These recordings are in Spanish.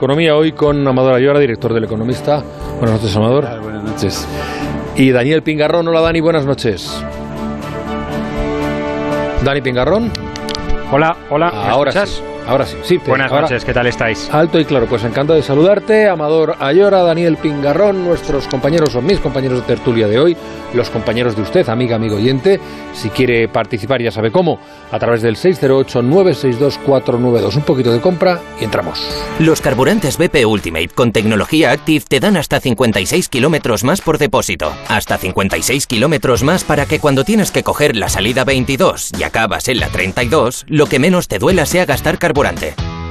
Economía hoy con Amador Ayora, director del Economista. Buenas noches, Amador. buenas noches. Y Daniel Pingarrón. Hola, Dani, buenas noches. Dani Pingarrón. Hola, hola. ¿me ahora escuchas? sí. Ahora sí, sí. te- Buenas ahora- noches, ¿qué tal estáis? Alto y claro, pues encantado de saludarte, Amador Ayora, Daniel Pingarrón, nuestros compañeros o mis compañeros de tertulia de hoy, los compañeros de usted, amiga, amigo oyente. Si quiere participar, ya sabe cómo, a través del 608-962-492. Un poquito de compra y entramos. Los carburantes BP Ultimate con tecnología Active te dan hasta 56 kilómetros más por depósito. Hasta 56 kilómetros más para que cuando tienes que coger la salida 22 y acabas en la 32, lo que menos te duela sea gastar carburante.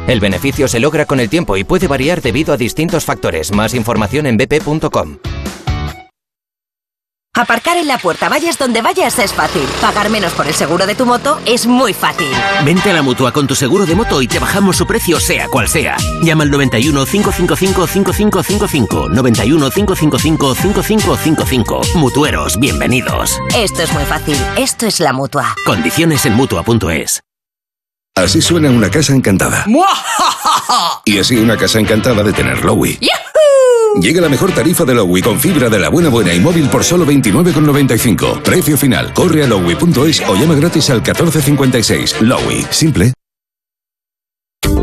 El beneficio se logra con el tiempo y puede variar debido a distintos factores. Más información en bp.com. Aparcar en la puerta, vayas donde vayas, es fácil. Pagar menos por el seguro de tu moto es muy fácil. Vente a la mutua con tu seguro de moto y te bajamos su precio, sea cual sea. Llama al 91 555 5555. 91 555 5555. Mutueros, bienvenidos. Esto es muy fácil. Esto es la mutua. Condiciones en mutua.es. Así suena una casa encantada. Y así una casa encantada de tener Lowy. Llega la mejor tarifa de Lowy con fibra de la buena buena y móvil por solo 29,95. Precio final. Corre a lowy.es o llama gratis al 1456. Lowy. Simple.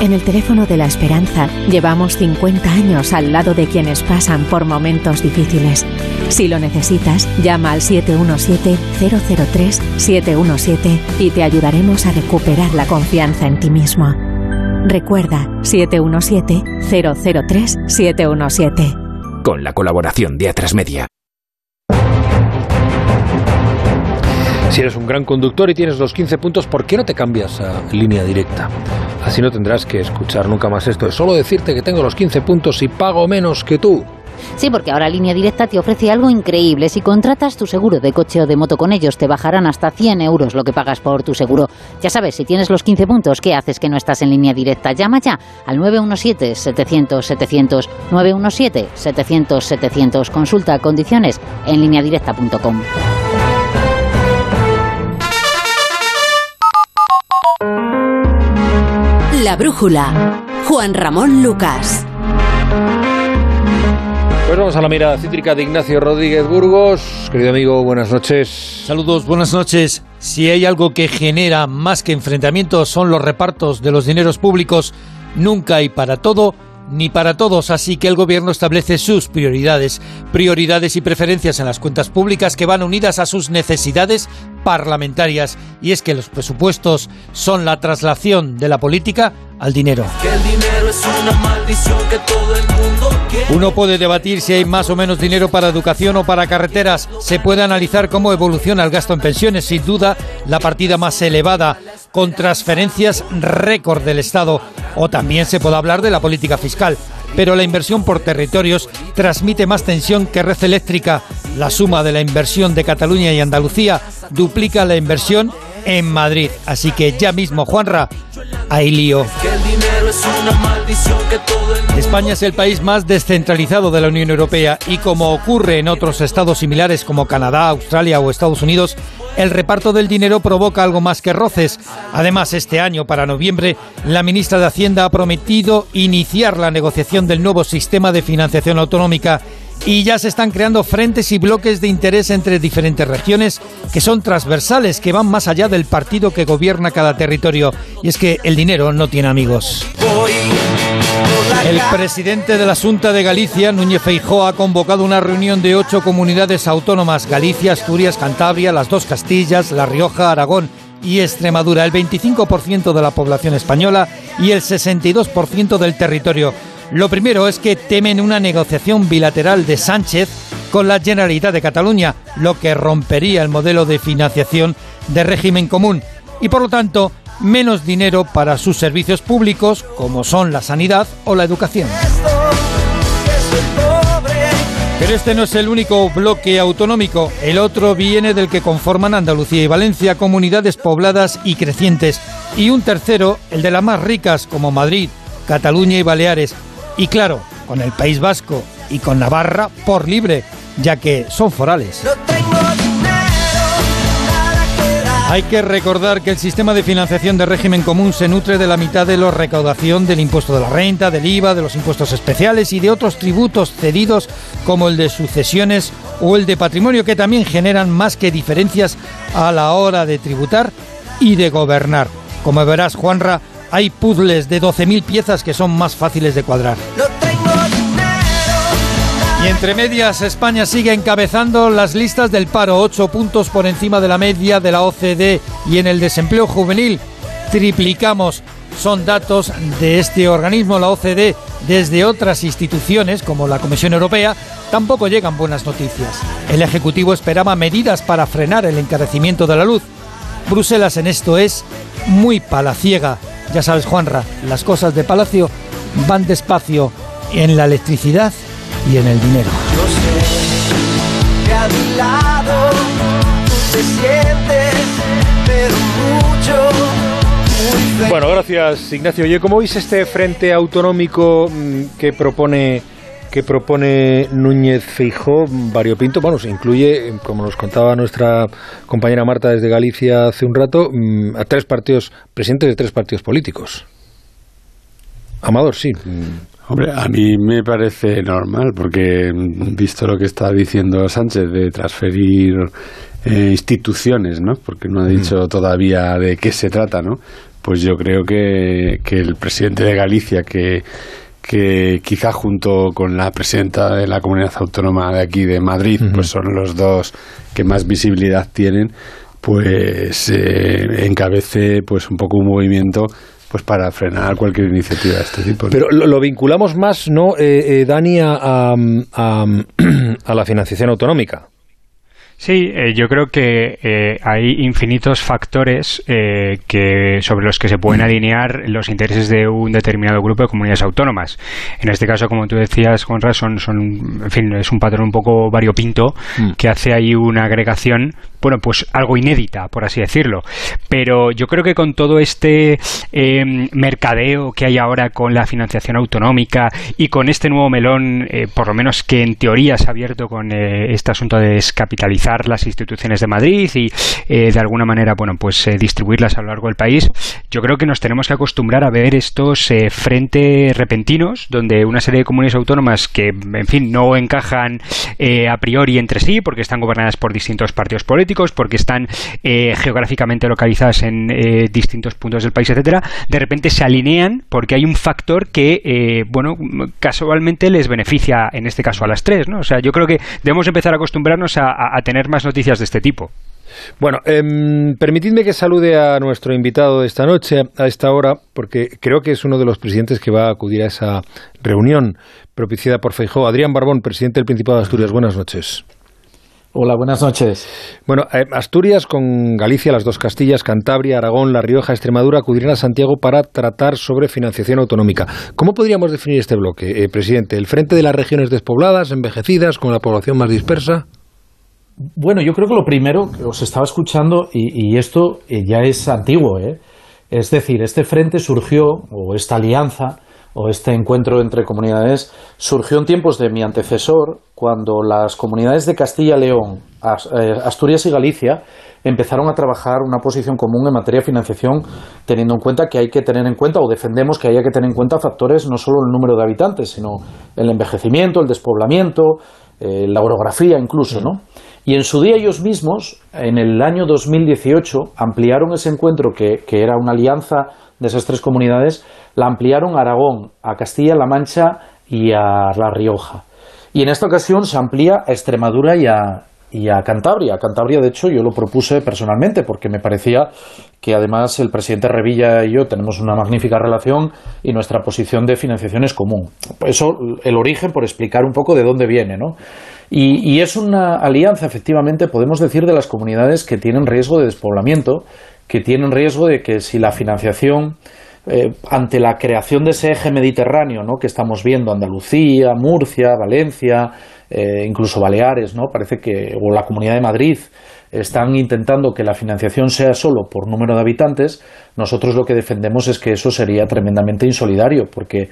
En el teléfono de la esperanza llevamos 50 años al lado de quienes pasan por momentos difíciles. Si lo necesitas, llama al 717-003-717 y te ayudaremos a recuperar la confianza en ti mismo. Recuerda 717-003-717. Con la colaboración de Atrasmedia. Si eres un gran conductor y tienes los 15 puntos, ¿por qué no te cambias a línea directa? Así no tendrás que escuchar nunca más esto. Es solo decirte que tengo los 15 puntos y pago menos que tú. Sí, porque ahora Línea Directa te ofrece algo increíble. Si contratas tu seguro de coche o de moto con ellos, te bajarán hasta 100 euros lo que pagas por tu seguro. Ya sabes, si tienes los 15 puntos, ¿qué haces que no estás en Línea Directa? Llama ya al 917-700-700. 917-700-700. Consulta condiciones en lineadirecta.com. La brújula. Juan Ramón Lucas. Pues vamos a la mirada cítrica de Ignacio Rodríguez Burgos. Querido amigo, buenas noches. Saludos, buenas noches. Si hay algo que genera más que enfrentamientos son los repartos de los dineros públicos. Nunca hay para todo ni para todos, así que el gobierno establece sus prioridades, prioridades y preferencias en las cuentas públicas que van unidas a sus necesidades parlamentarias. Y es que los presupuestos son la traslación de la política al dinero. Es una maldición que todo el mundo quiere. Uno puede debatir si hay más o menos dinero para educación o para carreteras. Se puede analizar cómo evoluciona el gasto en pensiones, sin duda la partida más elevada, con transferencias récord del Estado. O también se puede hablar de la política fiscal. Pero la inversión por territorios transmite más tensión que red eléctrica. La suma de la inversión de Cataluña y Andalucía duplica la inversión en Madrid. Así que ya mismo, Juanra, mundo España es el país más descentralizado de la Unión Europea y como ocurre en otros estados similares como Canadá, Australia o Estados Unidos, el reparto del dinero provoca algo más que roces. Además, este año, para noviembre, la ministra de Hacienda ha prometido iniciar la negociación del nuevo sistema de financiación autonómica y ya se están creando frentes y bloques de interés entre diferentes regiones que son transversales, que van más allá del partido que gobierna cada territorio. Y es que el dinero no tiene amigos. El presidente de la Junta de Galicia, Núñez Feijóo, ha convocado una reunión de ocho comunidades autónomas, Galicia, Asturias, Cantabria, las dos Castillas, La Rioja, Aragón y Extremadura, el 25% de la población española y el 62% del territorio. Lo primero es que temen una negociación bilateral de Sánchez con la Generalitat de Cataluña, lo que rompería el modelo de financiación de régimen común y por lo tanto menos dinero para sus servicios públicos, como son la sanidad o la educación. Pero este no es el único bloque autonómico. El otro viene del que conforman Andalucía y Valencia, comunidades pobladas y crecientes. Y un tercero, el de las más ricas, como Madrid, Cataluña y Baleares. Y claro, con el País Vasco y con Navarra por libre, ya que son forales. Hay que recordar que el sistema de financiación de régimen común se nutre de la mitad de la recaudación del impuesto de la renta, del IVA, de los impuestos especiales y de otros tributos cedidos como el de sucesiones o el de patrimonio que también generan más que diferencias a la hora de tributar y de gobernar. Como verás, Juanra, hay puzzles de 12.000 piezas que son más fáciles de cuadrar. Y entre medias, España sigue encabezando las listas del paro, 8 puntos por encima de la media de la OCDE y en el desempleo juvenil triplicamos. Son datos de este organismo, la OCDE, desde otras instituciones como la Comisión Europea, tampoco llegan buenas noticias. El Ejecutivo esperaba medidas para frenar el encarecimiento de la luz. Bruselas en esto es muy palaciega. Ya sabes, Juanra, las cosas de Palacio van despacio en la electricidad y en el dinero. Yo sé que a mi lado tú te sientes, pero mucho. Bueno, gracias Ignacio. Oye, ¿cómo veis este frente autonómico mm, que propone que propone Núñez Feijó variopinto? Bueno, se incluye, como nos contaba nuestra compañera Marta desde Galicia hace un rato, mm, a tres partidos, presidentes de tres partidos políticos. Amador, sí. Hombre, a mí me parece normal, porque mm, visto lo que está diciendo Sánchez de transferir eh, instituciones, ¿no? Porque no ha dicho todavía de qué se trata, ¿no? Pues yo creo que, que el presidente de Galicia, que, que quizá junto con la presidenta de la comunidad autónoma de aquí de Madrid, pues son los dos que más visibilidad tienen, pues eh, encabece pues un poco un movimiento pues para frenar cualquier iniciativa de este tipo. ¿no? Pero lo, lo vinculamos más, ¿no, eh, eh, Dani, a, a- a- a la financiación autonómica? Sí, eh, yo creo que eh, hay infinitos factores eh, que sobre los que se pueden alinear los intereses de un determinado grupo de comunidades autónomas. En este caso, como tú decías, Juanra, son, son, en fin, es un patrón un poco variopinto que hace ahí una agregación, bueno, pues algo inédita, por así decirlo. Pero yo creo que con todo este eh, mercadeo que hay ahora con la financiación autonómica y con este nuevo melón, eh, por lo menos que en teoría se ha abierto con eh, este asunto de descapitalizar las instituciones de Madrid y eh, de alguna manera, bueno, pues distribuirlas a lo largo del país, yo creo que nos tenemos que acostumbrar a ver estos frentes repentinos donde una serie de comunidades autónomas que, en fin, no encajan a priori entre sí porque están gobernadas por distintos partidos políticos, porque están eh, geográficamente localizadas en eh, distintos puntos del país, etcétera, de repente se alinean porque hay un factor que, eh, bueno, casualmente les beneficia, en este caso a las tres, ¿no? O sea, yo creo que debemos empezar a acostumbrarnos a, tener más noticias de este tipo. Bueno, em, permitidme que salude a nuestro invitado de esta noche, a esta hora, porque creo que es uno de los presidentes que va a acudir a esa reunión propiciada por Feijóo. Adrián Barbón, presidente del Principado de Asturias. Buenas noches. Hola, buenas noches. Bueno, eh, Asturias con Galicia, las dos Castillas, Cantabria, Aragón, La Rioja, Extremadura acudirán a Santiago para tratar sobre financiación autonómica. ¿Cómo podríamos definir este bloque, eh, presidente? ¿El frente de las regiones despobladas, envejecidas, con la población más dispersa? Bueno, yo creo que lo primero que os estaba escuchando, y, y esto eh, ya es antiguo, ¿eh? es decir, este frente surgió, o esta alianza, o este encuentro entre comunidades, surgió en tiempos de mi antecesor, cuando las comunidades de Castilla, León, As- eh, Asturias y Galicia empezaron a trabajar una posición común en materia de financiación, teniendo en cuenta que hay que tener en cuenta, o defendemos que haya que tener en cuenta factores no solo el número de habitantes, sino el envejecimiento, el despoblamiento, eh, la orografía incluso, ¿no? Y en su día ellos mismos, en el año 2018, ampliaron ese encuentro que, que era una alianza de esas tres comunidades, la ampliaron a Aragón, a Castilla-La Mancha y a La Rioja. Y en esta ocasión se amplía a Extremadura y a, y a Cantabria. Cantabria, de hecho, yo lo propuse personalmente porque me parecía que además el presidente Revilla y yo tenemos una magnífica relación y nuestra posición de financiación es común. Eso, el origen, por explicar un poco de dónde viene, ¿no? Y es una alianza, efectivamente, podemos decir, de las comunidades que tienen riesgo de despoblamiento que tienen riesgo de que si la financiación eh, ante la creación de ese eje mediterráneo ¿no? que estamos viendo, Andalucía, Murcia, Valencia, eh, incluso Baleares, ¿no? parece que, o la Comunidad de Madrid, están intentando que la financiación sea solo por número de habitantes, nosotros lo que defendemos es que eso sería tremendamente insolidario, porque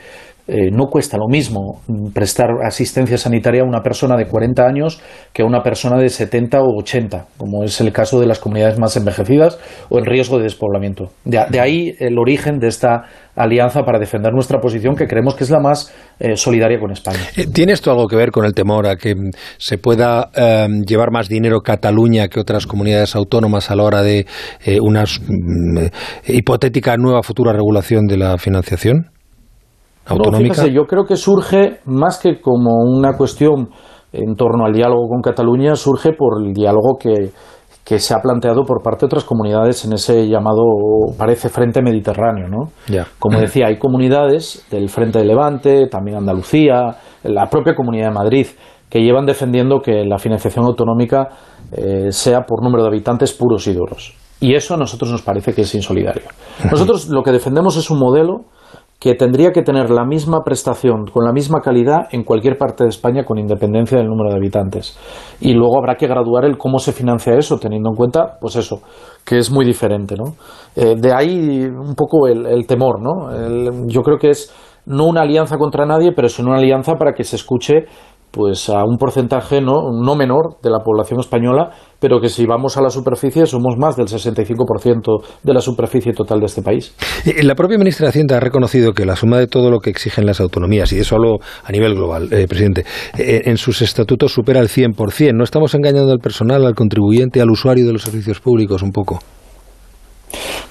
eh, no cuesta lo mismo prestar asistencia sanitaria a una persona de 40 años que a una persona de 70 o 80, como es el caso de las comunidades más envejecidas o en riesgo de despoblamiento. De, ahí el origen de esta alianza para defender nuestra posición, que creemos que es la más eh, solidaria con España. Eh, ¿Tiene esto algo que ver con el temor a que se pueda llevar más dinero Cataluña que otras comunidades autónomas a la hora de una mm, hipotética nueva futura regulación de la financiación? Autonómica. yo creo que surge más que como una cuestión en torno al diálogo con Cataluña, surge por el diálogo que, que se ha planteado por parte de otras comunidades en ese llamado, parece, Frente Mediterráneo. ¿no? Como decía, hay comunidades del Frente de Levante, también Andalucía, la propia Comunidad de Madrid, que llevan defendiendo que la financiación autonómica eh, sea por número de habitantes puros y duros. Y eso a nosotros nos parece que es insolidario. Nosotros lo que defendemos es un modelo que tendría que tener la misma prestación, con la misma calidad en cualquier parte de España con independencia del número de habitantes. Y luego habrá que graduar el cómo se financia eso, teniendo en cuenta, pues eso, que es muy diferente, ¿no? Eh, de ahí un poco el, temor, ¿no? yo creo que es no una alianza contra nadie, pero es una alianza para que se escuche pues a un porcentaje no, no menor de la población española, pero que si vamos a la superficie somos más del 65% de la superficie total de este país. Eh, la propia ministra de Hacienda ha reconocido que la suma de todo lo que exigen las autonomías, y eso hablo a nivel global, eh, presidente, eh, en sus estatutos supera el 100%. ¿No estamos engañando al personal, al contribuyente, al usuario de los servicios públicos un poco?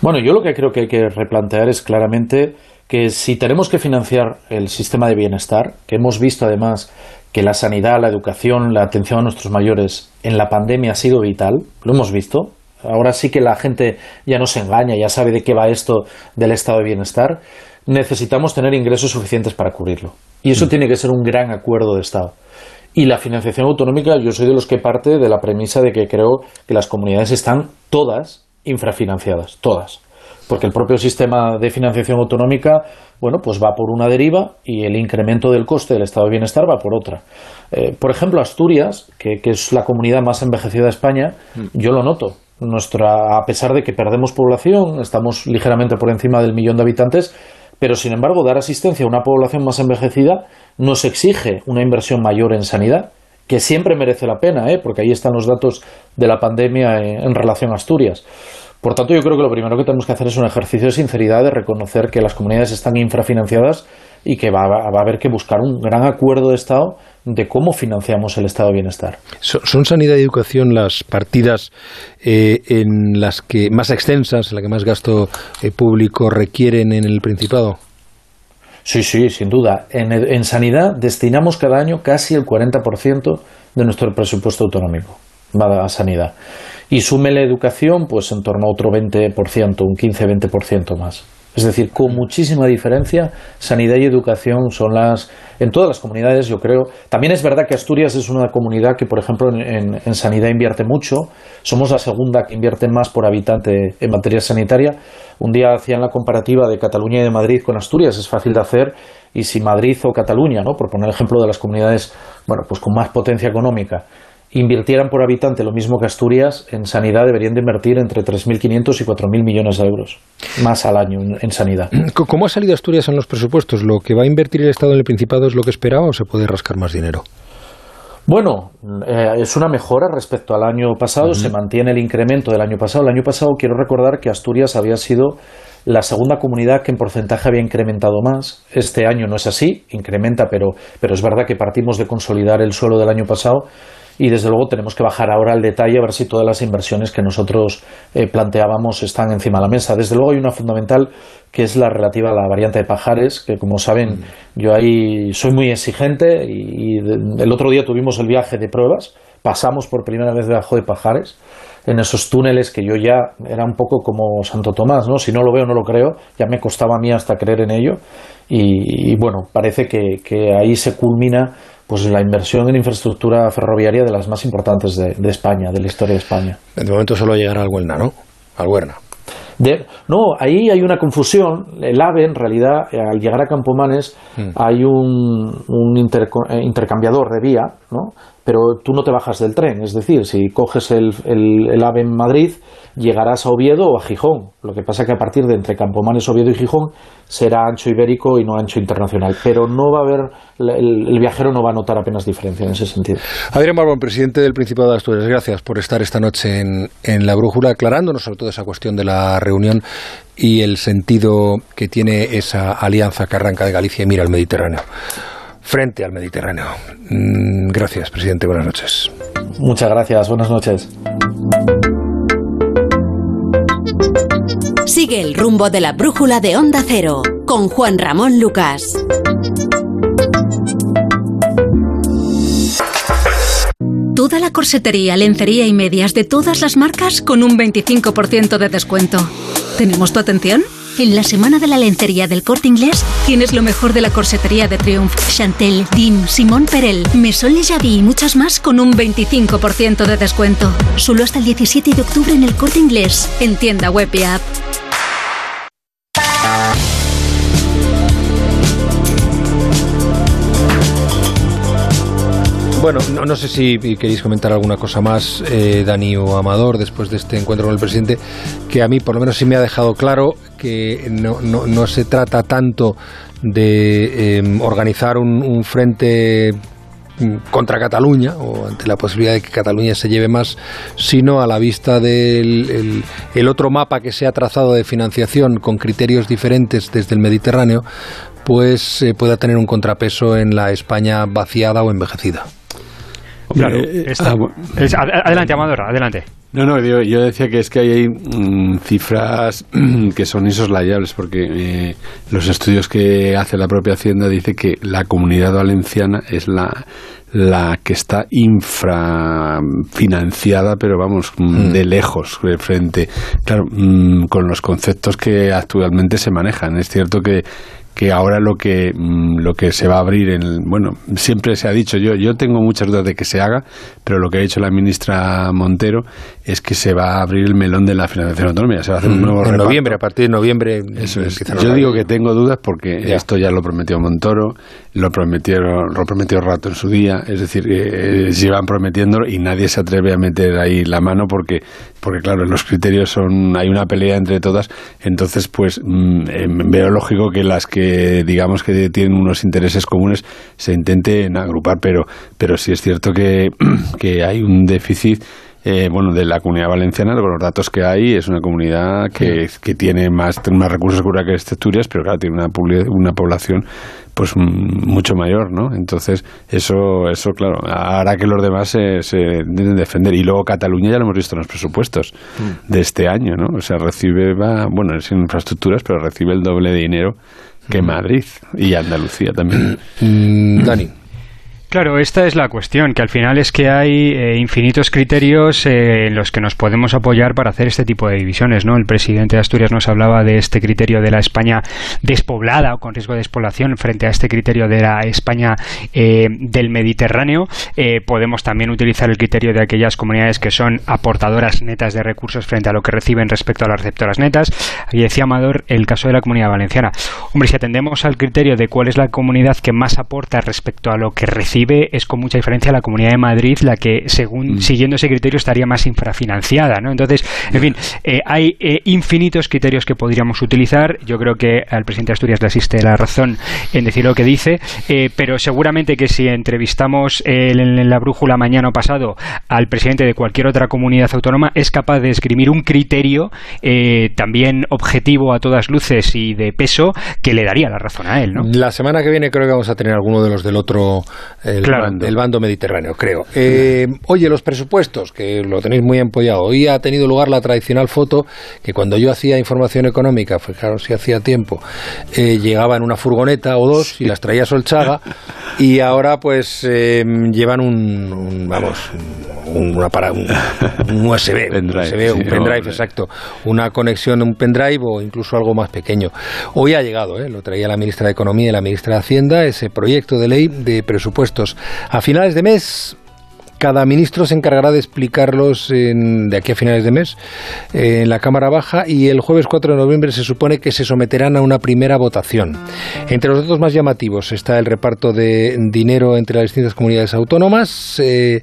Bueno, yo lo que creo que hay que replantear es claramente que si tenemos que financiar el sistema de bienestar, que hemos visto además que la sanidad, la educación, la atención a nuestros mayores en la pandemia ha sido vital, lo hemos visto. Ahora sí que la gente ya no se engaña, ya sabe de qué va esto del estado de bienestar. Necesitamos tener ingresos suficientes para cubrirlo. Y eso mm. tiene que ser un gran acuerdo de Estado. Y la financiación autonómica, yo soy de los que parte de la premisa de que creo que las comunidades están todas infrafinanciadas, todas porque el propio sistema de financiación autonómica, bueno, pues va por una deriva y el incremento del coste del estado de bienestar va por otra. Eh, por ejemplo, Asturias, que, es la comunidad más envejecida de España, mm. yo lo noto. Nuestra, a pesar de que perdemos población, estamos ligeramente por encima del millón de habitantes, pero sin embargo, dar asistencia a una población más envejecida nos exige una inversión mayor en sanidad, que siempre merece la pena, ¿eh? porque ahí están los datos de la pandemia en relación a Asturias. Por tanto, yo creo que lo primero que tenemos que hacer es un ejercicio de sinceridad, de reconocer que las comunidades están infrafinanciadas y que va, a haber que buscar un gran acuerdo de Estado de cómo financiamos el estado de bienestar. ¿Son sanidad y educación las partidas eh, en las que más extensas, en las que más gasto eh, público requieren en el Principado? Sí, sí, sin duda. En, en sanidad destinamos cada año casi el 40% de nuestro presupuesto autonómico va a sanidad y sume la educación, pues en torno a otro 20%, un 15-20% más. Es decir, con muchísima diferencia, sanidad y educación son las, en todas las comunidades, yo creo. También es verdad que Asturias es una comunidad que, por ejemplo, en, en, sanidad invierte mucho. Somos la segunda que invierte más por habitante en materia sanitaria. Un día hacían la comparativa de Cataluña y de Madrid con Asturias, es fácil de hacer. Y si Madrid o Cataluña, ¿no? por poner el ejemplo de las comunidades bueno, pues con más potencia económica, invirtieran por habitante lo mismo que Asturias, en sanidad deberían de invertir entre 3.500 y 4.000 millones de euros más al año en sanidad. ¿Cómo ha salido Asturias en los presupuestos? ¿Lo que va a invertir el Estado en el Principado es lo que esperaba o se puede rascar más dinero? Bueno, eh, es una mejora respecto al año pasado, se mantiene el incremento del año pasado. El año pasado quiero recordar que Asturias había sido la segunda comunidad que en porcentaje había incrementado más. Este año no es así, incrementa, pero, pero es verdad que partimos de consolidar el suelo del año pasado y desde luego tenemos que bajar ahora al detalle a ver si todas las inversiones que nosotros eh, planteábamos están encima de la mesa. Desde luego hay una fundamental que es la relativa a la variante de Pajares, que como saben yo ahí soy muy exigente y, el otro día tuvimos el viaje de pruebas, pasamos por primera vez debajo de Pajares en esos túneles que yo ya era un poco como Santo Tomás, ¿no? Si no lo veo, no lo creo. Ya me costaba a mí hasta creer en ello. Y, bueno, parece que, que, ahí se culmina pues la inversión en infraestructura ferroviaria de las más importantes de, España, de la historia de España. De momento solo llegará al Huelna, ¿no? Al Huerna. no, ahí hay una confusión. El AVE, en realidad, eh, al llegar a Campomanes, mm. hay un, un eh, intercambiador de vía, ¿no? Pero tú no te bajas del tren. Es decir, si coges el, el, AVE en Madrid, llegarás a Oviedo o a Gijón. Lo que pasa es que a partir de entre Campomanes, Oviedo y Gijón será ancho ibérico y no ancho internacional. Pero no va a haber, el, viajero no va a notar apenas diferencia en ese sentido. Adrián Barbón, presidente del Principado de Asturias, gracias por estar esta noche en, en La Brújula, aclarándonos sobre todo esa cuestión de la reunión y el sentido que tiene esa alianza que arranca de Galicia y mira al Mediterráneo frente al Mediterráneo. Mm, gracias, presidente. Buenas noches. Muchas gracias. Buenas noches. Sigue el rumbo de la brújula de Onda Cero con Juan Ramón Lucas. Toda la corsetería, lencería y medias de todas las marcas con un 25% de descuento. ¿Tenemos tu atención? En la semana de la lencería del corte inglés tienes lo mejor de la corsetería de Triumph, Chantel, Dim, Simón Perel, Le Javi y muchas más con un 25% de descuento. Solo hasta el 17 de octubre en el corte inglés, en tienda web y app. Bueno, no, sé si queréis comentar alguna cosa más, eh, Dani o Amador, después de este encuentro con el presidente, que a mí por lo menos sí me ha dejado claro que no, se trata tanto de em, organizar un, frente contra Cataluña o ante la posibilidad de que Cataluña se lleve más, sino a la vista del el, otro mapa que se ha trazado de financiación con criterios diferentes desde el Mediterráneo, pues eh, pueda tener un contrapeso en la España vaciada o envejecida. Claro, eh, eh, ah, adelante, Amador, adelante. No, no, yo, decía que es que hay mm, cifras que son insoslayables, porque eh, los estudios que hace la propia Hacienda dice que la comunidad valenciana es la, la que está infrafinanciada, pero vamos, mm, mm. de lejos, de frente, claro, con los conceptos que actualmente se manejan. Es cierto que que ahora lo que mm, lo que se va a abrir en bueno siempre se ha dicho yo yo tengo muchas dudas de que se haga pero lo que ha dicho la ministra Montero es que se va a abrir el melón de la financiación autónoma se va a hacer un mm, nuevo en noviembre a partir de noviembre eso es. yo digo que tengo dudas porque esto ya lo prometió Montoro lo prometieron lo prometió Rato en su día es decir eh, se iban prometiendo y nadie se atreve a meter ahí la mano porque porque claro los criterios son hay una pelea entre todas entonces pues mm, eh, veo lógico que las que digamos que tienen unos intereses comunes se intenten agrupar, pero, pero sí es cierto que, que hay un déficit eh, bueno, de la comunidad valenciana, con los datos que hay, es una comunidad que, que tiene más, más recursos que Asturias, pero claro, tiene una, una población pues mucho mayor, ¿no? Entonces, eso, eso claro, hará que los demás se, se intenten defender. Y luego Cataluña ya lo hemos visto en los presupuestos mm. de este año, ¿no? O sea, recibe, va, bueno, es infraestructuras, pero recibe el doble de dinero que Madrid y Andalucía también. Mm, Dani. Claro, esta es la cuestión, que al final es que hay eh, infinitos criterios eh, en los que nos podemos apoyar para hacer este tipo de divisiones, ¿no? El presidente de Asturias nos hablaba de este criterio de la España despoblada o con riesgo de despoblación frente a este criterio de la España eh, del Mediterráneo. podemos también utilizar el criterio de aquellas comunidades que son aportadoras netas de recursos frente a lo que reciben respecto a las receptoras netas. Aquí decía Amador el caso de la comunidad valenciana. Hombre, si atendemos al criterio de cuál es la comunidad que más aporta respecto a lo que recibe es con mucha diferencia la Comunidad de Madrid la que, según mm. siguiendo ese criterio, estaría más infrafinanciada. ¿no? Entonces, en fin, eh, hay eh, infinitos criterios que podríamos utilizar. Yo creo que al presidente de Asturias le asiste la razón en decir lo que dice, eh, pero seguramente que si entrevistamos en, la brújula mañana o pasado al presidente de cualquier otra comunidad autónoma, es capaz de escribir un criterio también objetivo a todas luces y de peso que le daría la razón a él. ¿no? La semana que viene creo que vamos a tener alguno de los del otro el, bando. mediterráneo, creo. Eh, oye, los presupuestos, que lo tenéis muy empollado. Hoy ha tenido lugar la tradicional foto que cuando yo hacía información económica, fijaros si hacía tiempo, eh, llegaba en una furgoneta o dos y las traía Solchaga y ahora pues eh, llevan un, vamos, un, para, un, USB, pendrive, un pendrive, exacto, una conexión, un pendrive o incluso algo más pequeño. Hoy ha llegado, lo traía la ministra de Economía y la ministra de Hacienda, ese proyecto de ley de a finales de mes cada ministro se encargará de explicarlos de aquí a finales de mes en la Cámara Baja y el jueves 4 de noviembre se supone que se someterán a una primera votación. Entre los datos más llamativos está el reparto de dinero entre las distintas comunidades autónomas eh,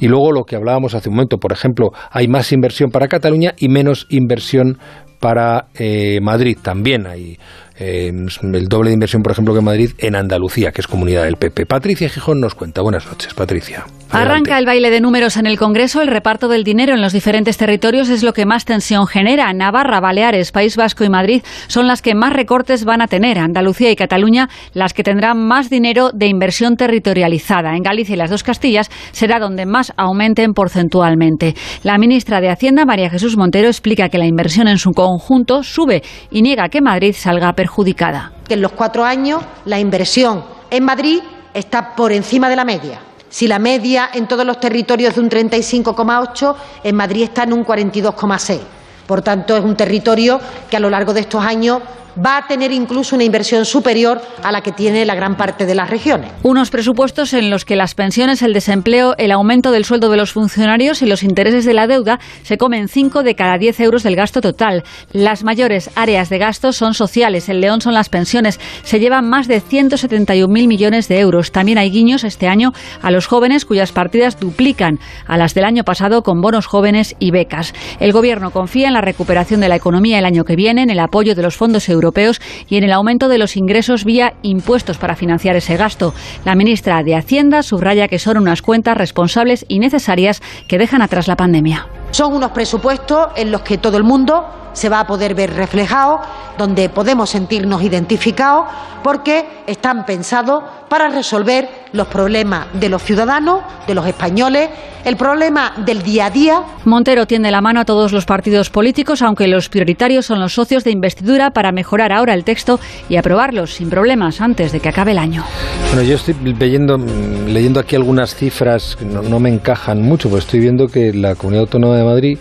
y luego lo que hablábamos hace un momento, por ejemplo, hay más inversión para Cataluña y menos inversión para eh, Madrid. También hay eh, el doble de inversión, por ejemplo, que Madrid en Andalucía, que es comunidad del PP. Patricia Gijón nos cuenta. Buenas noches, Patricia. Arranca el baile de números en el Congreso. El reparto del dinero en los diferentes territorios es lo que más tensión genera. Navarra, Baleares, País Vasco y Madrid son las que más recortes van a tener. Andalucía y Cataluña las que tendrán más dinero de inversión territorializada. En Galicia y las dos Castillas será donde más aumenten porcentualmente. La ministra de Hacienda, María Jesús Montero, explica que la inversión en su conjunto sube y niega que Madrid salga perjudicada. En los cuatro años la inversión en Madrid está por encima de la media si la media en todos los territorios es de un 35,8, en Madrid está en un 42,6. Por tanto, es un territorio que a lo largo de estos años va a tener incluso una inversión superior a la que tiene la gran parte de las regiones. Unos presupuestos en los que las pensiones, el desempleo, el aumento del sueldo de los funcionarios y los intereses de la deuda se comen 5 de cada 10 euros del gasto total. Las mayores áreas de gasto son sociales, el león son las pensiones. Se llevan más de 171.000 millones de euros. También hay guiños este año a los jóvenes cuyas partidas duplican a las del año pasado con bonos jóvenes y becas. El Gobierno confía en la recuperación de la economía el año que viene, en el apoyo de los fondos europeos y en el aumento de los ingresos vía impuestos para financiar ese gasto. La ministra de Hacienda subraya que son unas cuentas responsables y necesarias que dejan atrás la pandemia. Son unos presupuestos en los que todo el mundo se va a poder ver reflejado, donde podemos sentirnos identificados, porque están pensados para resolver los problemas de los ciudadanos, de los españoles, el problema del día a día. Montero tiende la mano a todos los partidos políticos, aunque los prioritarios son los socios de investidura para mejorar ahora el texto y aprobarlos sin problemas antes de que acabe el año. Bueno, yo estoy leyendo, leyendo aquí algunas cifras que no, no me encajan mucho, pues estoy viendo que la Comunidad Autónoma de Madrid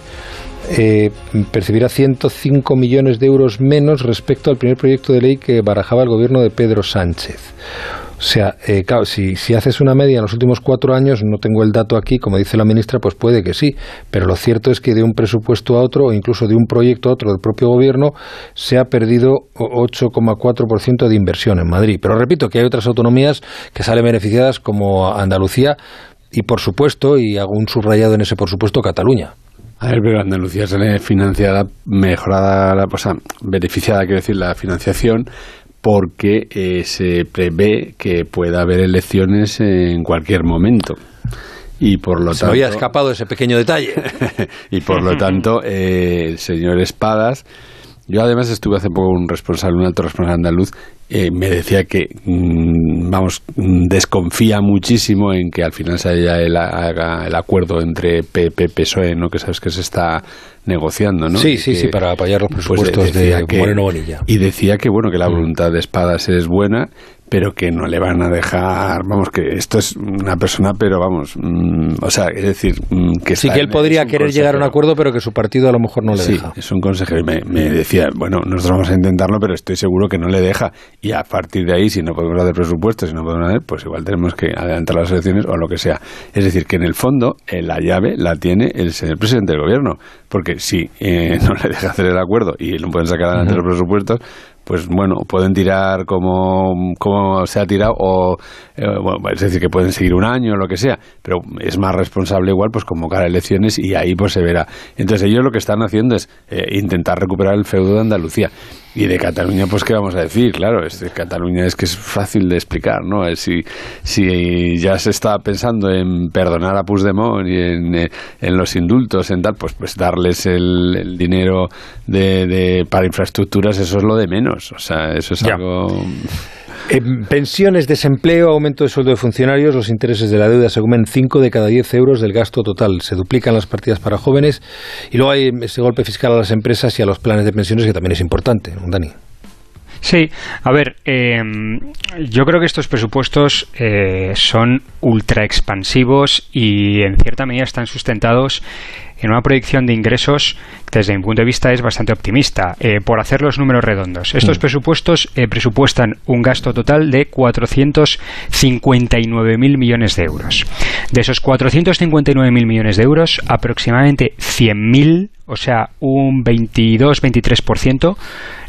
eh, percibirá 105 millones de euros menos respecto al primer proyecto de ley que barajaba el gobierno de Pedro Sánchez. O sea, eh, si, si, haces una media en los últimos cuatro años, no tengo el dato aquí, como dice la ministra, pues puede que sí, pero lo cierto es que de un presupuesto a otro, o incluso de un proyecto a otro del propio gobierno, se ha perdido 8,4% de inversión en Madrid. Pero repito que hay otras autonomías que salen beneficiadas, como Andalucía, y por supuesto, y hago un subrayado en ese por supuesto, Cataluña. A ver, pero Andalucía sale financiada, mejorada, o sea, beneficiada, quiero decir, la financiación porque eh, se prevé que pueda haber elecciones en cualquier momento. Y por lo se tanto. había escapado ese pequeño detalle. y por lo tanto, eh, el señor Espadas. Yo además estuve hace poco un responsable, un alto responsable andaluz, eh, me decía que, mm, vamos, desconfía muchísimo en que al final se haya el, haga el acuerdo entre PP PSOE, ¿no? Que sabes que se está negociando, ¿no? Sí, sí, sí, para apoyar los pues presupuestos de Moreno Bonilla. Y decía que, bueno, que la Mm. voluntad de Espadas es buena, pero que no le van a dejar, vamos, que esto es una persona, pero vamos, mm, o sea, es decir, mm, que Sí, está que él en- podría querer llegar a un acuerdo, pero que su partido a lo mejor no le sí, deja. es un consejero. Y me, me decía, bueno, nosotros vamos a intentarlo, pero estoy seguro que no le deja. Y a partir de ahí, si no podemos hacer presupuestos, si no podemos hacer, pues igual tenemos que adelantar las elecciones o lo que sea. Es decir, que en el fondo eh, la llave la tiene el señor presidente del gobierno. Porque si eh, no le deja hacer el acuerdo y no pueden sacar adelante los presupuestos, pues bueno, pueden tirar como, como se ha tirado, o eh, bueno, es decir, que pueden seguir un año lo que sea, pero es más responsable igual pues convocar elecciones y ahí pues se verá. Entonces ellos lo que están haciendo es eh, intentar recuperar el feudo de Andalucía. Y de Cataluña, pues, ¿qué vamos a decir? Claro, es de Cataluña es que es fácil de explicar, ¿no? Si, si ya se está pensando en perdonar a Puigdemont y en, eh, en los indultos, en tal, pues, pues darles el, el dinero de, de, para infraestructuras, eso es lo de menos. O sea, eso es Ya. algo... Eh, pensiones, desempleo, aumento de sueldo de funcionarios, los intereses de la deuda se comen 5 de cada 10 euros del gasto total. Se duplican las partidas para jóvenes y luego hay ese golpe fiscal a las empresas y a los planes de pensiones que también es importante, ¿no, Dani? Sí, a ver, eh, yo creo que estos presupuestos eh, son ultra expansivos y en cierta medida están sustentados en una proyección de ingresos desde mi punto de vista es bastante optimista. Eh, por hacer los números redondos, estos mm. presupuestos eh, presupuestan un gasto total de 459.000 millones de euros. De esos 459.000 millones de euros, aproximadamente 100.000, o sea, un 22-23%,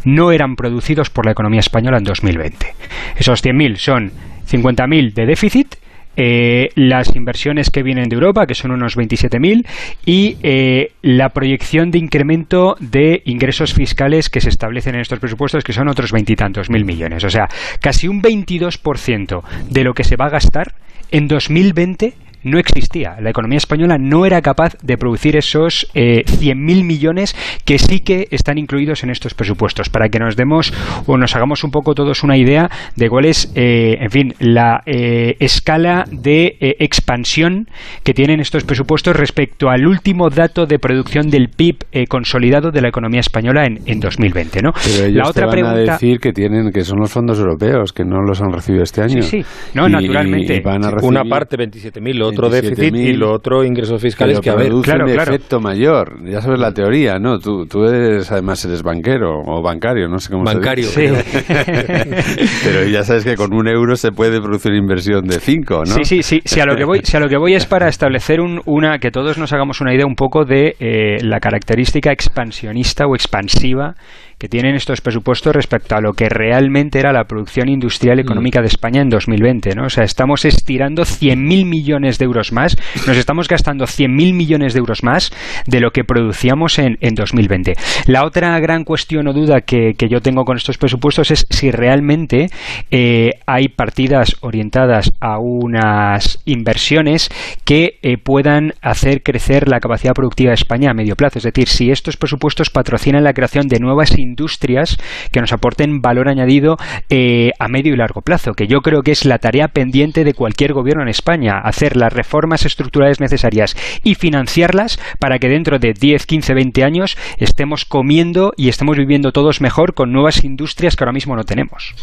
no eran producidos por la economía española en 2020. Esos 100.000 son 50.000 de déficit eh, las inversiones que vienen de Europa, que son unos 27.000, y eh, la proyección de incremento de ingresos fiscales que se establecen en estos presupuestos, que son otros veintitantos mil millones. O sea, casi un 22% de lo que se va a gastar en 2020 no existía. La economía española no era capaz de producir esos eh, 100.000 millones que sí que están incluidos en estos presupuestos, para que nos demos o nos hagamos un poco todos una idea de cuál es, eh, en fin, la eh, escala de eh, expansión que tienen estos presupuestos respecto al último dato de producción del PIB consolidado de la economía española en, en 2020. ¿no? la otra van pregunta... a decir que tienen que son los fondos europeos, que no los han recibido este año. Sí, sí. No, naturalmente. Una parte 27.000, otro déficit y lo otro ingresos fiscales que haber. Claro, claro. efecto mayor. Ya sabes la teoría, ¿no? Tú, tú eres, además eres banquero o bancario, no sé cómo bancario, se dice. Pero ya sabes que con un euro se puede producir inversión de cinco, ¿no? Sí, sí, sí. Si a lo que voy, si a lo que voy es para establecer un, una, que todos nos hagamos una idea un poco de eh, la característica expansionista o expansiva que tienen estos presupuestos respecto a lo que realmente era la producción industrial económica de España en 2020. ¿no? O sea, estamos estirando 100.000 millones de euros más, nos estamos gastando 100.000 millones de euros más de lo que producíamos en, en 2020. La otra gran cuestión o duda que, que, yo tengo con estos presupuestos es si realmente eh, hay partidas orientadas a unas inversiones que eh, puedan hacer crecer la capacidad productiva de España a medio plazo. Es decir, si estos presupuestos patrocinan la creación de nuevas industrias que nos aporten valor añadido eh, a medio y largo plazo, que yo creo que es la tarea pendiente de cualquier gobierno en España, hacer las reformas estructurales necesarias y financiarlas para que dentro de 10, 15, 20 años estemos comiendo y estemos viviendo todos mejor con nuevas industrias que ahora mismo no tenemos.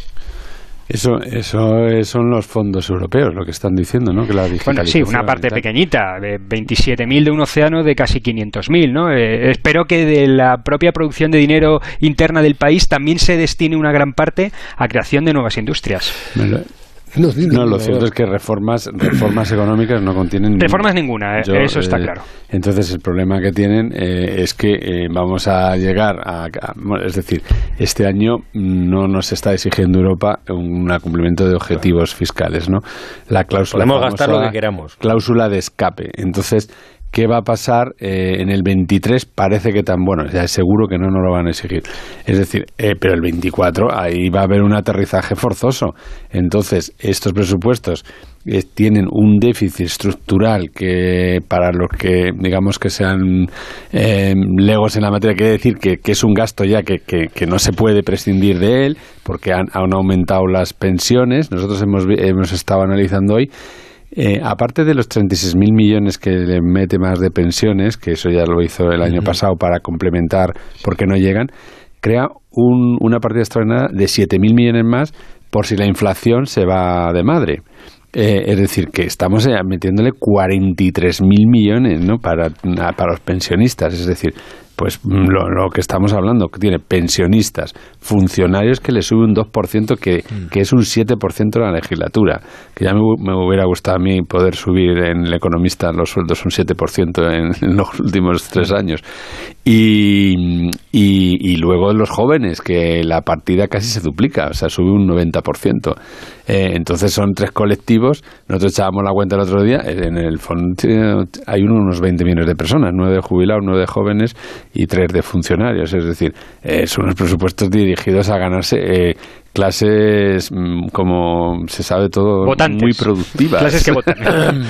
Eso, eso son los fondos europeos, lo que están diciendo, ¿no? Que la bueno, sí, una parte pequeñita, de 27.000 de un océano de casi 500.000, ¿no? Eh, espero que de la propia producción de dinero interna del país también se destine una gran parte a creación de nuevas industrias. No, lo cierto es que reformas reformas económicas no contienen reformas ninguna, eh, eso está eh, claro. Entonces el problema que tienen eh, es que vamos a llegar a, es decir, este año no nos está exigiendo Europa un cumplimiento de objetivos fiscales, ¿no? La cláusula podemos gastar lo que queramos. Cláusula de escape. Entonces ¿Qué va a pasar eh, en el 23? Parece que tan bueno, ya seguro que no nos lo van a exigir. Es decir, eh, pero el 24 ahí va a haber un aterrizaje forzoso. Entonces, estos presupuestos eh, tienen un déficit estructural que para los que digamos que sean legos en la materia quiere decir que, es un gasto ya que, que, no se puede prescindir de él porque han, han aumentado las pensiones. Nosotros hemos, hemos estado analizando hoy eh, aparte de los 36.000 millones que le mete más de pensiones, que eso ya lo hizo el año pasado para complementar porque no llegan, crea una partida extraordinaria de 7.000 millones más por si la inflación se va de madre. Eh, es decir, que estamos metiéndole 43.000 millones ¿no? para, para los pensionistas. Es decir, pues mm, lo, que estamos hablando, que tiene pensionistas, funcionarios que le sube un 2%, que, mm. que es un 7% de la legislatura, que ya me, hubiera gustado a mí poder subir en el economista los sueldos un 7% en, en los últimos tres años. Y, y, luego los jóvenes, que la partida casi se duplica, o sea, sube un 90%. Eh, entonces son tres colectivos. Nosotros echábamos la cuenta el otro día. En el fondo hay unos 20 millones de personas, nueve de jubilados, nueve de jóvenes y tres de funcionarios. Es decir, eh, son los presupuestos dirigidos a ganarse eh, clases, mm, como se sabe todo, muy productivas. Clases que votan.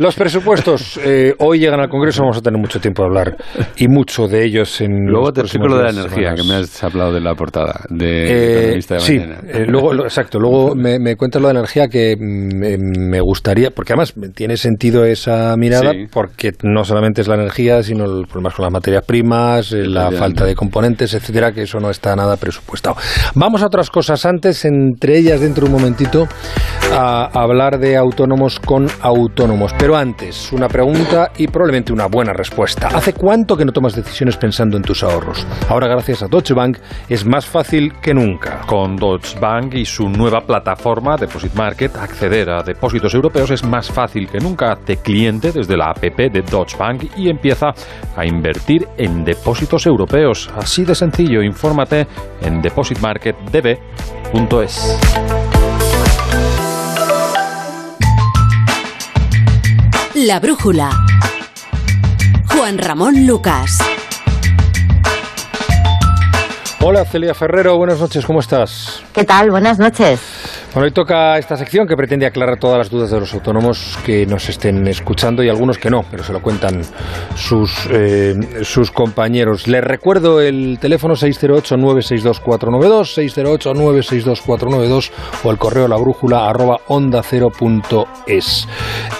Los presupuestos eh, hoy llegan al Congreso, vamos a tener mucho tiempo de hablar y mucho de ellos en Luego te explico lo de la energía, que me has hablado de la portada de, eh, Sí, eh, luego, exacto, luego me, me cuentas lo de la energía que me, gustaría, porque además tiene sentido esa mirada, porque no solamente es la energía, sino los problemas con las materias primas, la falta de componentes, etcétera, que eso no está nada presupuestado. Vamos A otras cosas antes, entre ellas dentro de un momentito, a hablar de autónomos con autónomos. Pero antes, una pregunta y probablemente una buena respuesta. ¿Hace cuánto que no tomas decisiones pensando en tus ahorros? Ahora, gracias a Deutsche Bank, es más fácil que nunca. Con Deutsche Bank y su nueva plataforma Deposit Market, acceder a depósitos europeos es más fácil que nunca. Hazte cliente desde la app de Deutsche Bank y empieza a invertir en depósitos europeos. Así de sencillo, infórmate en depositmarketdb.es. La brújula. Juan Ramón Lucas. Hola Celia Ferrero, buenas noches, ¿cómo estás? ¿Qué tal? Buenas noches. Bueno, hoy toca esta sección que pretende aclarar todas las dudas de los autónomos que nos estén escuchando y algunos que no, pero se lo cuentan sus, eh, sus compañeros. Les recuerdo el teléfono 608-962-492, 608-962-492 o el correo la brújula arroba onda cero punto es.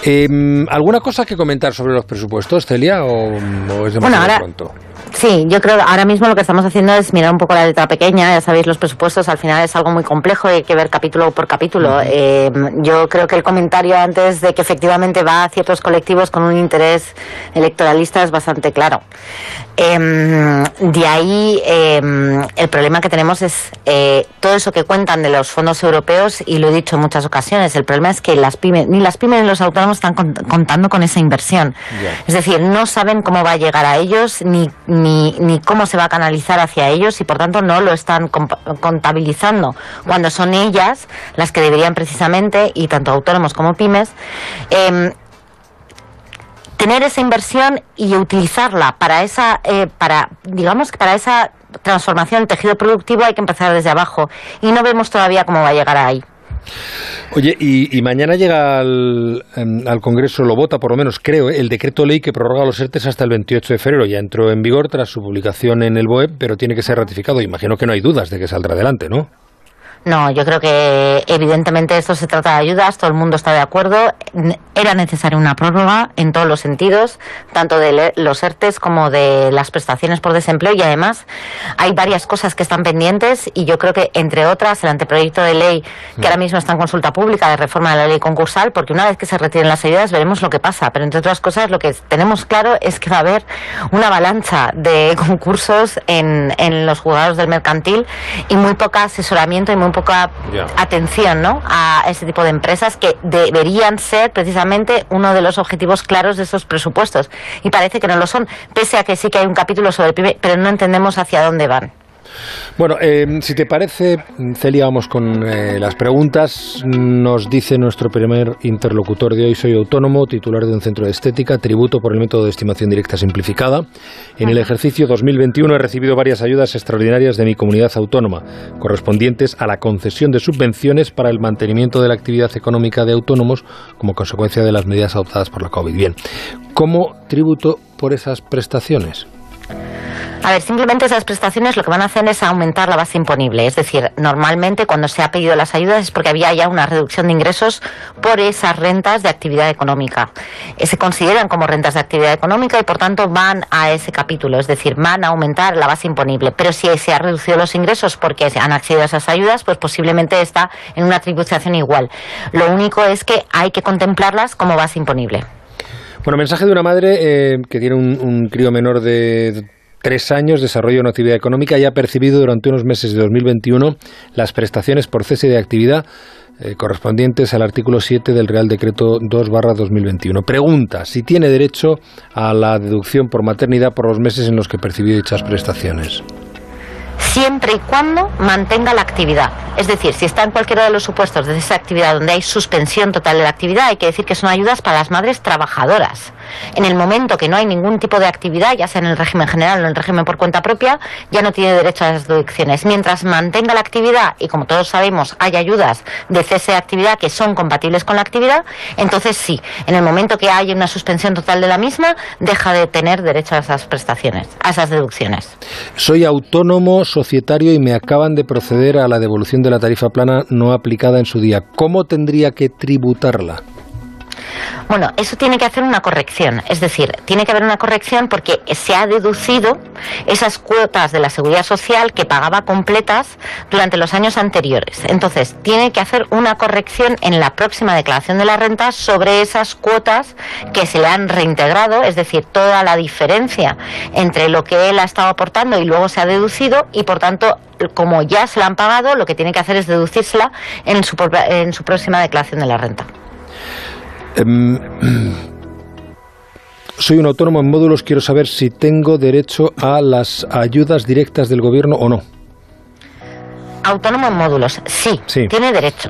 Em, ¿Alguna cosa que comentar sobre los presupuestos, Celia, o, o es demasiado Bueno, ahora- pronto? Sí, yo creo que ahora mismo lo que estamos haciendo es mirar un poco la letra pequeña. Ya sabéis, los presupuestos al final es algo muy complejo y hay que ver capítulo por capítulo. Eh, yo creo que el comentario antes de que efectivamente va a ciertos colectivos con un interés electoralista es bastante claro. Em, de ahí em, el problema que tenemos es eh, todo eso que cuentan de los fondos europeos y lo he dicho en muchas ocasiones. El problema es que las pymes, ni las pymes ni los autónomos están cont- contando con esa inversión. Es decir, no saben cómo va a llegar a ellos ni, ni, ni cómo se va a canalizar hacia ellos y por tanto no lo están contabilizando cuando son ellas las que deberían precisamente, y tanto autónomos como pymes, em, tener esa inversión y utilizarla para esa, eh, para, digamos para esa transformación del tejido productivo hay que empezar desde abajo y no vemos todavía cómo va a llegar ahí. Oye, y, mañana llega al, em, al Congreso, lo vota por lo menos, creo, ¿eh? el decreto ley que prorroga los ERTES hasta el 28 de febrero. Ya entró en vigor tras su publicación en el BOE, pero tiene que ser ratificado. Imagino que no hay dudas de que saldrá adelante, ¿no? No, yo creo que evidentemente esto se trata de ayudas, todo el mundo está de acuerdo. Era necesaria una prórroga en todos los sentidos, tanto de los ERTES como de las prestaciones por desempleo y además hay varias cosas que están pendientes y yo creo que entre otras el anteproyecto de ley que ahora mismo está en consulta pública de reforma de la ley concursal, porque una vez que se retiren las ayudas veremos lo que pasa, pero entre otras cosas lo que tenemos claro es que va a haber una avalancha de concursos en, en los juzgados del mercantil y muy poco asesoramiento y muy poca atención ¿no? a ese tipo de empresas que deberían ser precisamente uno de los objetivos claros de estos presupuestos. Y parece que no lo son, pese a que sí que hay un capítulo sobre el PIB, pero no entendemos hacia dónde van. Bueno, eh, si te parece, Celia, vamos con eh, las preguntas. Nos dice nuestro primer interlocutor de hoy, soy autónomo, titular de un centro de estética, tributo por el método de estimación directa simplificada. En el ejercicio 2021 he recibido varias ayudas extraordinarias de mi comunidad autónoma, correspondientes a la concesión de subvenciones para el mantenimiento de la actividad económica de autónomos como consecuencia de las medidas adoptadas por la COVID. Bien, ¿cómo tributo por esas prestaciones? A ver, simplemente esas prestaciones lo que van a hacer es aumentar la base imponible. Es decir, normalmente cuando se ha pedido las ayudas es porque había ya una reducción de ingresos por esas rentas de actividad económica. Eh, Se consideran como rentas de actividad económica y por tanto van a ese capítulo. Es decir, van a aumentar la base imponible. Pero si se han reducido los ingresos porque han accedido a esas ayudas, pues posiblemente está en una tributación igual. Lo único es que hay que contemplarlas como base imponible. Bueno, mensaje de una madre eh, que tiene un crío menor de tres años, desarrolla una actividad económica y ha percibido durante unos meses de 2021 las prestaciones por cese de actividad eh, correspondientes al artículo 7 del Real Decreto 2 2021. Pregunta si tiene derecho a la deducción por maternidad por los meses en los que percibió dichas prestaciones. Siempre y cuando mantenga la actividad. Es decir, si está en cualquiera de los supuestos de esa actividad donde hay suspensión total de la actividad, hay que decir que son ayudas para las madres trabajadoras. En el momento que no hay ningún tipo de actividad, ya sea en el régimen general o en el régimen por cuenta propia, ya no tiene derecho a las deducciones. Mientras mantenga la actividad y como todos sabemos hay ayudas de cese de actividad que son compatibles con la actividad, entonces sí, en el momento que haya una suspensión total de la misma, deja de tener derecho a esas prestaciones, a esas deducciones. Soy autónomo, societario y me acaban de proceder a la devolución de la tarifa plana no aplicada en su día. ¿Cómo tendría que tributarla? Bueno, eso tiene que hacer una corrección. Es decir, tiene que haber una corrección porque se ha deducido esas cuotas de la seguridad social que pagaba completas durante los años anteriores. Entonces, tiene que hacer una corrección en la próxima declaración de la renta sobre esas cuotas que se le han reintegrado, es decir, toda la diferencia entre lo que él ha estado aportando y luego se ha deducido y, por tanto, como ya se la han pagado, lo que tiene que hacer es deducírsela en su, en su próxima declaración de la renta. Em, soy un autónomo en módulos, quiero saber si tengo derecho a las ayudas directas del gobierno o no. Autónomo en módulos, sí, tiene derecho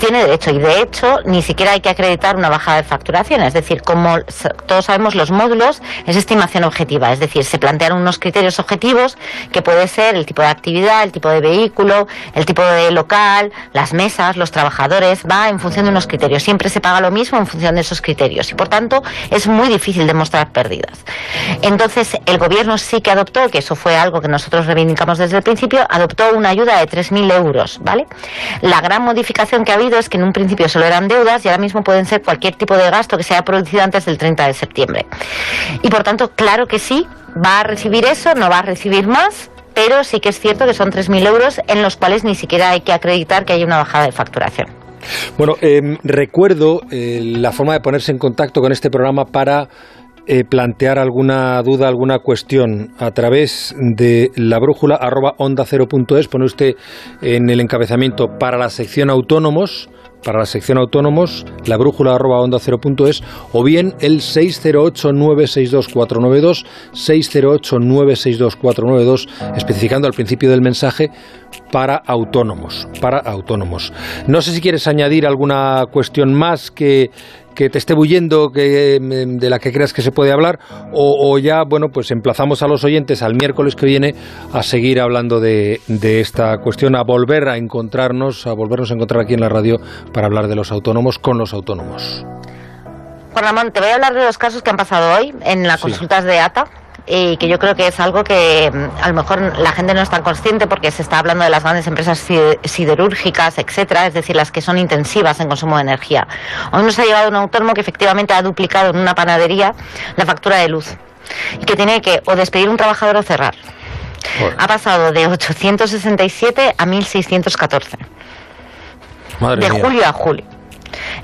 tiene derecho y de hecho ni siquiera hay que acreditar una bajada de facturación. Es decir, como todos sabemos, los módulos es estimación objetiva. Es decir, se plantean unos criterios objetivos que puede ser el tipo de actividad, el tipo de vehículo, el tipo de local, las mesas, los trabajadores. Va en función de unos criterios. Siempre se paga lo mismo en función de esos criterios y por tanto es muy difícil demostrar pérdidas. Entonces, el gobierno sí que adoptó, que eso fue algo que nosotros reivindicamos desde el principio, adoptó una ayuda de 3.000 euros. ¿vale? La gran modificación que ha habido es que en un principio solo eran deudas y ahora mismo pueden ser cualquier tipo de gasto que se haya producido antes del 30 de septiembre. Y por tanto, claro que sí, va a recibir eso, no va a recibir más, pero sí que es cierto que son 3.000 euros en los cuales ni siquiera hay que acreditar que hay una bajada de facturación. Bueno, em, recuerdo eh, la forma de ponerse en contacto con este programa para eh, plantear alguna duda, alguna cuestión a través de la brújula arroba onda es pone usted en el encabezamiento para la sección autónomos, para la sección autónomos, la brújula arroba onda es o bien el 608-962-492, 608-962-492, especificando al principio del mensaje para autónomos, para autónomos. No sé si quieres añadir alguna cuestión más que, que te esté bullendo, que, mm, de la que creas que se puede hablar, o, ya, bueno, pues emplazamos a los oyentes al miércoles que viene a seguir hablando de, de esta cuestión, a volver a encontrarnos, a volvernos a encontrar aquí en la radio para hablar de los autónomos con los autónomos. Juan Ramón, te voy a hablar de los casos que han pasado hoy en las consultas de ATA y que yo creo que es algo que mm, a lo mejor la gente no es tan consciente porque se está hablando de las grandes empresas siderúrgicas, etcétera, es decir, las que son intensivas en consumo de energía. Hoy nos ha llegado un autónomo que efectivamente ha duplicado en una panadería la factura de luz y que tiene que o despedir un trabajador o cerrar. Ha pasado de 867 a 1614. de julio a julio.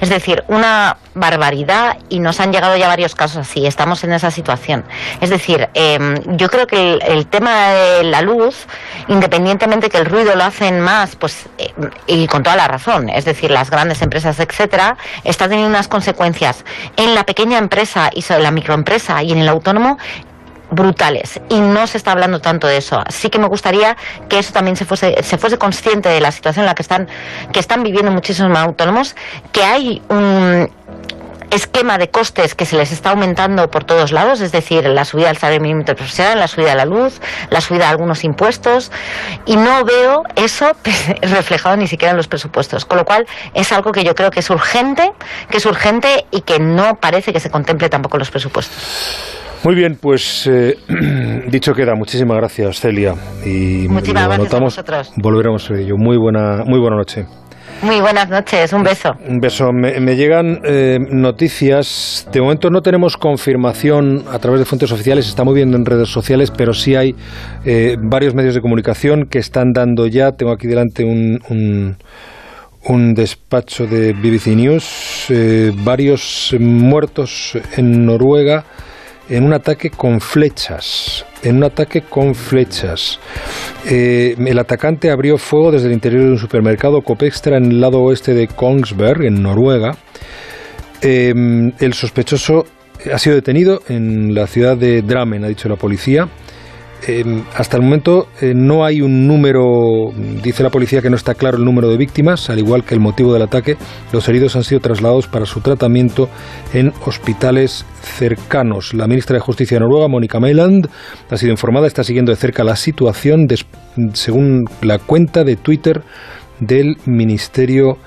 Es decir, una barbaridad y nos han llegado ya varios casos así. Estamos en esa situación. Es decir, em, yo creo que el, tema de la luz, independientemente que el ruido lo hacen más, pues, eh, y con toda la razón, es decir, las grandes empresas, etcétera, está teniendo unas consecuencias en la pequeña empresa y sobre la microempresa y en el autónomo brutales y no se está hablando tanto de eso. Así que me gustaría que eso también se fuese, se fuese consciente de la situación en la que están, que están viviendo muchísimos autónomos, que hay un esquema de costes que se les está aumentando por todos lados, es decir, la subida del salario mínimo interprofesional, la subida de la luz, la subida de algunos impuestos, y no veo eso reflejado ni siquiera en los presupuestos. Con lo cual, es algo que yo creo que es urgente, que es urgente y que no parece que se contemple tampoco en los presupuestos. Muy bien, pues eh, dicho queda. Muchísimas gracias, Celia. Y Muchísimas gracias a vosotros. Volveremos a ello. Muy buena, muy buena noche. Muy buenas noches, un beso. Un beso. Me, llegan eh, noticias. De momento no tenemos confirmación a través de fuentes oficiales, está muy bien en redes sociales, pero sí hay eh, varios medios de comunicación que están dando ya. Tengo aquí delante un, un, despacho de BBC News, varios muertos en Noruega en un ataque con flechas. En un ataque con flechas. Eh, el atacante abrió fuego desde el interior de un supermercado Copextra en el lado oeste de Kongsberg, en Noruega. Eh, el sospechoso ha sido detenido en la ciudad de Drammen, ha dicho la policía. Em, hasta el momento eh, no hay un número, dice la policía que no está claro el número de víctimas, al igual que el motivo del ataque. Los heridos han sido trasladados para su tratamiento en hospitales cercanos. La ministra de Justicia de Noruega, Mónica Mailand, ha sido informada, está siguiendo de cerca la situación según la cuenta de Twitter del Ministerio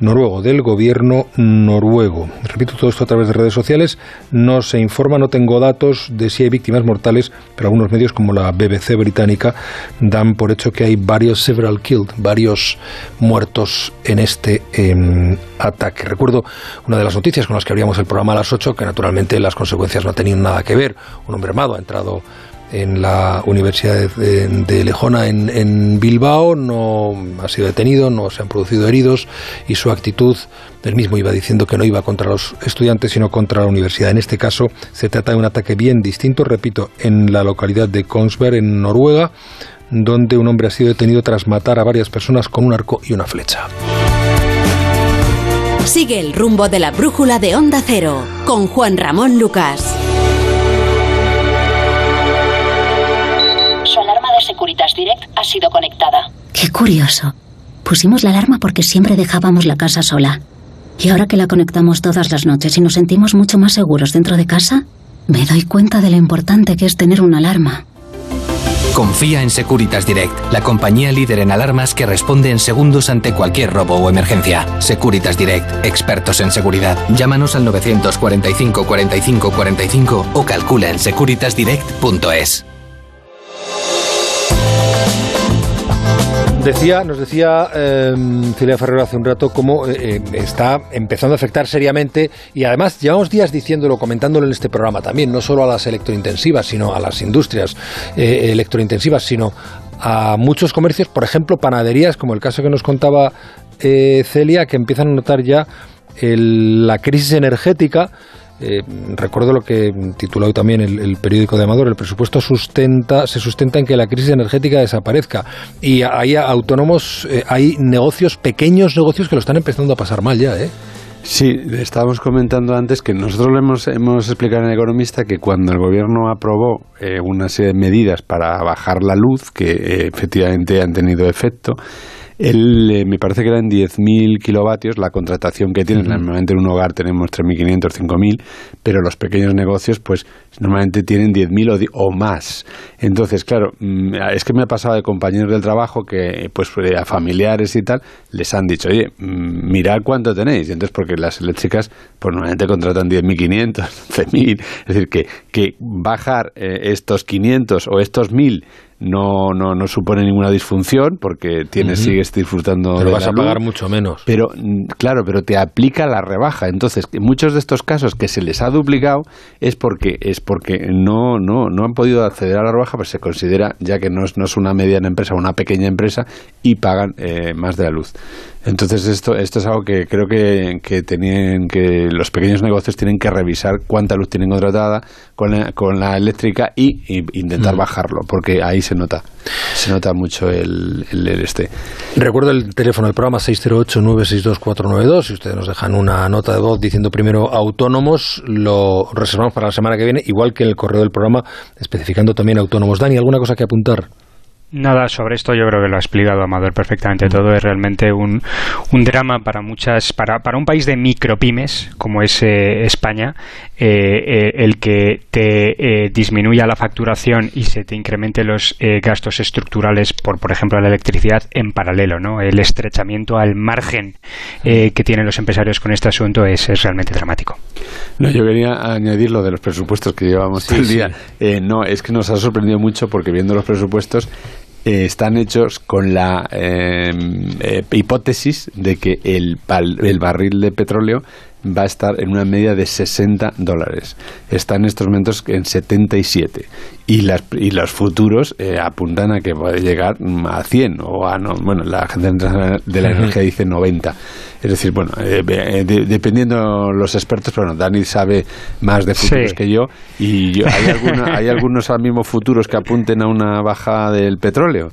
noruego, del gobierno noruego. Repito todo esto a través de redes sociales. No se informa, no tengo datos de si hay víctimas mortales, pero algunos medios como la BBC británica dan por hecho que hay varios several killed, varios muertos en este em, ataque. Recuerdo una de las noticias con las que abríamos el programa a las 8, que naturalmente las consecuencias no tenían nada que ver. Un hombre armado ha entrado en la Universidad de, Lejona en, Bilbao, no ha sido detenido, no se han producido heridos y su actitud, él mismo iba diciendo que no iba contra los estudiantes, sino contra la universidad. En este caso se trata de un ataque bien distinto, repito, en la localidad de Kongsberg, en Noruega, donde un hombre ha sido detenido tras matar a varias personas con un arco y una flecha. Sigue el rumbo de la brújula de Onda Cero con Juan Ramón Lucas. Ha sido conectada. Qué curioso. Pusimos la alarma porque siempre dejábamos la casa sola. Y ahora que la conectamos todas las noches y nos sentimos mucho más seguros dentro de casa, me doy cuenta de lo importante que es tener una alarma. Confía en Securitas Direct, la compañía líder en alarmas que responde en segundos ante cualquier robo o emergencia. Securitas Direct, expertos en seguridad. Llámanos al 945 45 45 o calcula en securitasdirect.es. Decía, nos decía eh, Celia Ferrero hace un rato cómo eh, eh, está empezando a afectar seriamente y además llevamos días diciéndolo, comentándolo en este programa también, no solo a las electrointensivas, sino a las industrias eh, electrointensivas, sino a muchos comercios, por ejemplo, panaderías, como el caso que nos contaba Celia, que empiezan a notar ya la crisis energética eh, recuerdo lo que tituló hoy también el, periódico de Amador, el presupuesto sustenta, se sustenta en que la crisis energética desaparezca. Y hay autónomos, eh, hay negocios, pequeños negocios que lo están empezando a pasar mal ya, ¿eh? Sí, estábamos comentando antes que nosotros le hemos, hemos explicado en el Economista que cuando el gobierno aprobó eh, una serie de medidas para bajar la luz, que efectivamente han tenido efecto, él, eh, me parece que eran 10.000 kilovatios la contratación que tienen. Normalmente en un hogar tenemos 3.500, 5.000, pero los pequeños negocios, pues normalmente tienen 10.000 o, o más. Entonces, claro, mm, es que me ha pasado de compañeros del trabajo que, pues eh, a familiares y tal, les han dicho, oye, mm, mirad cuánto tenéis. Y entonces, porque las eléctricas, pues normalmente contratan 10.500, 11.000. Es decir, que, que bajar eh, estos 500 o estos 1.000 no, no, no supone ninguna disfunción porque tienes, sigues disfrutando pero vas a pagar mucho menos. Pero, mm, claro, pero te aplica la rebaja. Entonces, muchos de estos casos que se les ha duplicado es porque, es porque no, no, no han podido acceder a la rebaja, pues se considera, ya que no es, no es una mediana empresa, una pequeña empresa, y pagan eh, más de la luz. Entonces esto, esto es algo que creo que, que, tenían, que los pequeños negocios tienen que revisar cuánta luz tienen contratada con la, con la eléctrica y, intentar mm. bajarlo, porque ahí se nota, se nota mucho el, el, este. Recuerdo el teléfono del programa 608-962-492, si ustedes nos dejan una nota de voz diciendo primero autónomos, lo reservamos para la semana que viene, igual que en el correo del programa, especificando también autónomos. Dani, ¿alguna cosa que apuntar? Nada sobre esto, yo creo que lo ha explicado Amador perfectamente todo. Es realmente un, un drama para muchas, para, para un país de micropymes como es eh, España, eh, eh, el que te disminuya la facturación y se te incremente los gastos estructurales por, por ejemplo, la electricidad en paralelo, ¿no? El estrechamiento al margen que tienen los empresarios con este asunto es, es, realmente dramático. No, yo quería añadir lo de los presupuestos que llevamos todo el día. no, es que nos ha sorprendido mucho porque viendo los presupuestos eh, están hechos con la em, eh, hipótesis de que el, el barril de petróleo va a estar en una media de 60 dólares. Está en estos momentos en 77. Y, las, y los futuros eh, apuntan a que puede llegar a 100 o a no, bueno, la Agencia de la Energía dice 90. Es decir, bueno, eh, eh, dependiendo los expertos, pero bueno, Dani sabe más de futuros que yo y hay, alguna, hay algunos al mismo futuros que apunten a una baja del petróleo.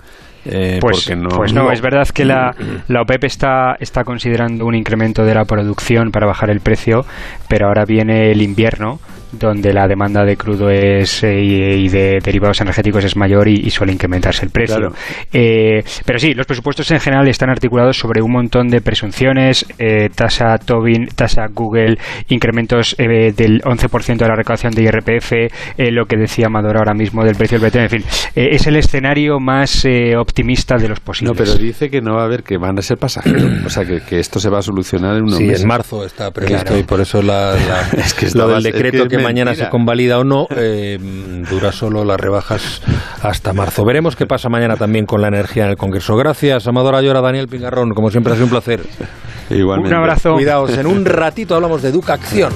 Eh, pues, no, pues no, es verdad que la, la OPEP está, está considerando un incremento de la producción para bajar el precio, pero ahora viene el invierno donde la demanda de crudo es eh, y, de derivados energéticos es mayor y, suele incrementarse el precio. Eh, pero sí, los presupuestos en general están articulados sobre un montón de presunciones, eh, tasa Tobin, tasa Google, incrementos del 11% de la recaudación de IRPF, lo que decía Amador ahora mismo del precio del petróleo, en fin, es el escenario más optimista de los posibles. No, pero dice que no va a haber, que van a ser pasajeros. o sea, que, que, esto se va a solucionar en unos sí, meses. en marzo está previsto y por eso la, la es que lo del decreto es que, que mañana se convalida o no eh, dura solo las rebajas hasta marzo. Veremos qué pasa mañana también con la energía en el Congreso. Gracias, Amador Ayora, Daniel Pingarrón. Como siempre ha sido un placer. Igualmente. Un abrazo. Cuidaos, en un ratito hablamos de educación.